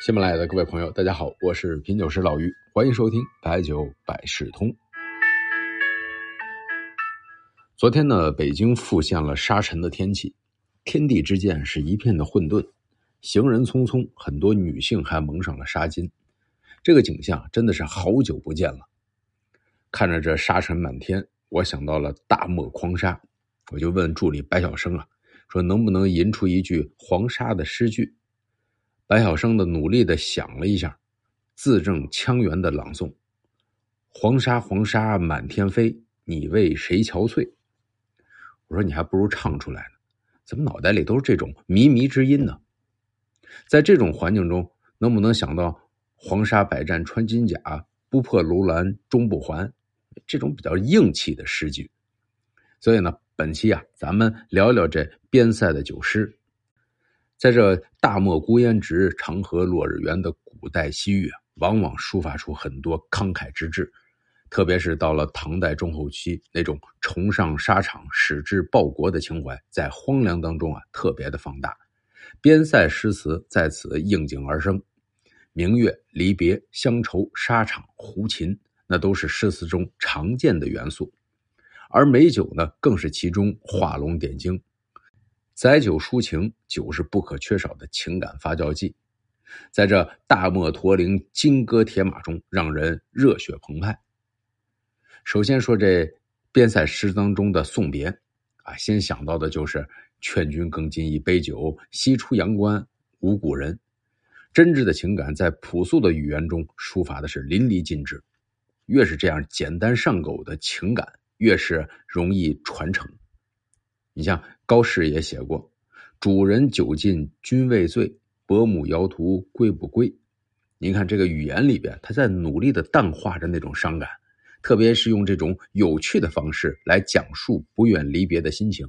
喜马拉雅的各位朋友，大家好，我是品酒师老于，欢迎收听白酒百事通。昨天呢，北京复现了沙尘的天气，天地之间是一片的混沌，行人匆匆，很多女性还蒙上了纱巾，这个景象真的是好久不见了。看着这沙尘满天，我想到了大漠狂沙，我就问助理白晓生啊，说能不能吟出一句黄沙的诗句。白晓生的努力的想了一下，字正腔圆的朗诵：“黄沙黄沙满天飞，你为谁憔悴？”我说：“你还不如唱出来呢，怎么脑袋里都是这种靡靡之音呢？”在这种环境中，能不能想到“黄沙百战穿金甲，不破楼兰终不还”这种比较硬气的诗句？所以呢，本期啊，咱们聊聊这边塞的酒诗。在这大漠孤烟直，长河落日圆的古代西域啊，往往抒发出很多慷慨之志，特别是到了唐代中后期，那种崇尚沙场、矢志报国的情怀，在荒凉当中啊，特别的放大。边塞诗词在此应景而生，明月、离别、乡愁、沙场、胡琴，那都是诗词中常见的元素，而美酒呢，更是其中画龙点睛。载酒抒情，酒是不可缺少的情感发酵剂，在这大漠驼铃、金戈铁马中，让人热血澎湃。首先说这边塞诗当中的送别，啊，先想到的就是“劝君更尽一杯酒，西出阳关无故人”。真挚的情感在朴素的语言中抒发的是淋漓尽致。越是这样简单上口的情感，越是容易传承。你像高适也写过：“主人酒尽君未醉，伯母摇图归不归？”您看这个语言里边，他在努力的淡化着那种伤感，特别是用这种有趣的方式来讲述不愿离别的心情。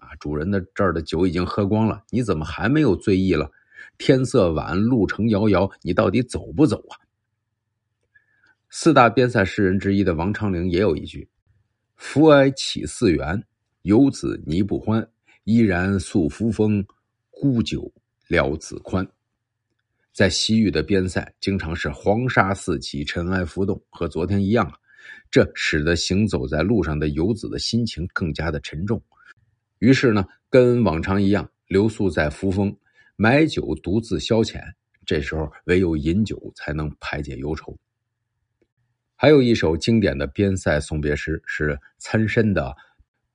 啊，主人的这儿的酒已经喝光了，你怎么还没有醉意了？天色晚，路程遥遥，你到底走不走啊？四大边塞诗人之一的王昌龄也有一句：“扶哀起寺园。”游子泥不欢，依然宿扶风，孤酒聊子宽。在西域的边塞，经常是黄沙四起，尘埃浮动，和昨天一样啊。这使得行走在路上的游子的心情更加的沉重。于是呢，跟往常一样，留宿在扶风，买酒独自消遣。这时候，唯有饮酒才能排解忧愁。还有一首经典的边塞送别诗，是岑参的。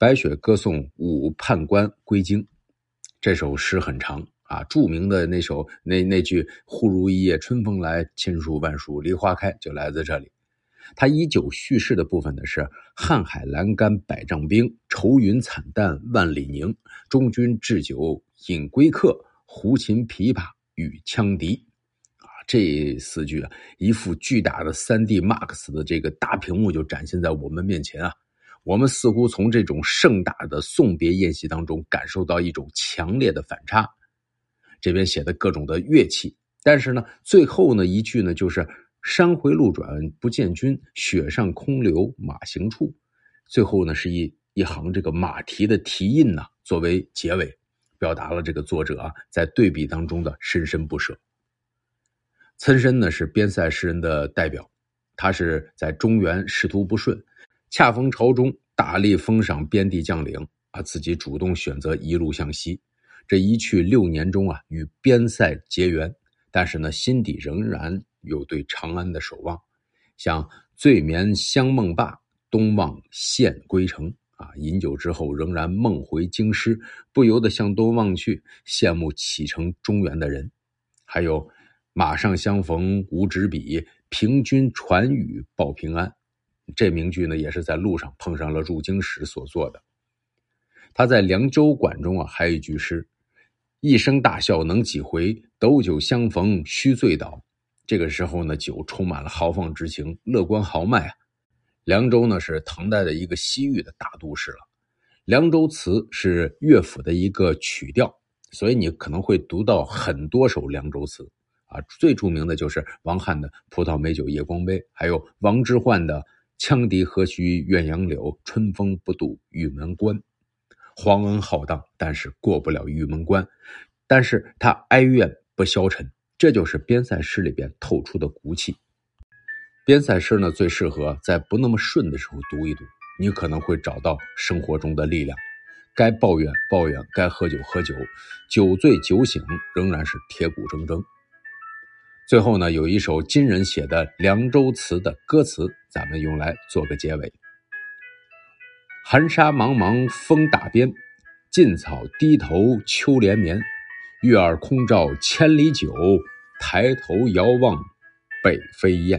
白雪歌送武判官归京，这首诗很长啊。著名的那首那那句“忽如一夜春风来，千树万树梨花开”就来自这里。他依旧叙事的部分呢是：“瀚海阑干百丈冰，愁云惨淡万里凝。中军置酒饮归客，胡琴琵琶与羌笛。”啊，这四句啊，一副巨大的三 D Max 的这个大屏幕就展现在我们面前啊。我们似乎从这种盛大的送别宴席当中感受到一种强烈的反差。这边写的各种的乐器，但是呢，最后呢一句呢就是“山回路转不见君，雪上空留马行处”。最后呢是一一行这个马蹄的蹄印呢作为结尾，表达了这个作者啊在对比当中的深深不舍。岑参呢是边塞诗人的代表，他是在中原仕途不顺。恰逢朝中大力封赏边地将领啊，自己主动选择一路向西。这一去六年中啊，与边塞结缘，但是呢，心底仍然有对长安的守望。像醉眠香梦罢，东望献归程啊，饮酒之后仍然梦回京师，不由得向东望去，羡慕启程中原的人。还有马上相逢无纸笔，凭君传语报平安。这名句呢，也是在路上碰上了入京时所做的。他在《凉州馆》中啊，还有一句诗：“一声大笑能几回，斗酒相逢须醉倒。”这个时候呢，酒充满了豪放之情，乐观豪迈啊。凉州呢，是唐代的一个西域的大都市了。《凉州词》是乐府的一个曲调，所以你可能会读到很多首《凉州词》啊。最著名的就是王翰的《葡萄美酒夜光杯》，还有王之涣的。羌笛何须怨杨柳，春风不度玉门关。皇恩浩荡，但是过不了玉门关。但是他哀怨不消沉，这就是边塞诗里边透出的骨气。边塞诗呢，最适合在不那么顺的时候读一读，你可能会找到生活中的力量。该抱怨抱怨，该喝酒喝酒，酒醉酒醒仍然是铁骨铮铮。最后呢，有一首金人写的《凉州词》的歌词，咱们用来做个结尾：寒沙茫茫风打边，劲草低头秋连绵。月儿空照千里酒，抬头遥望北飞雁。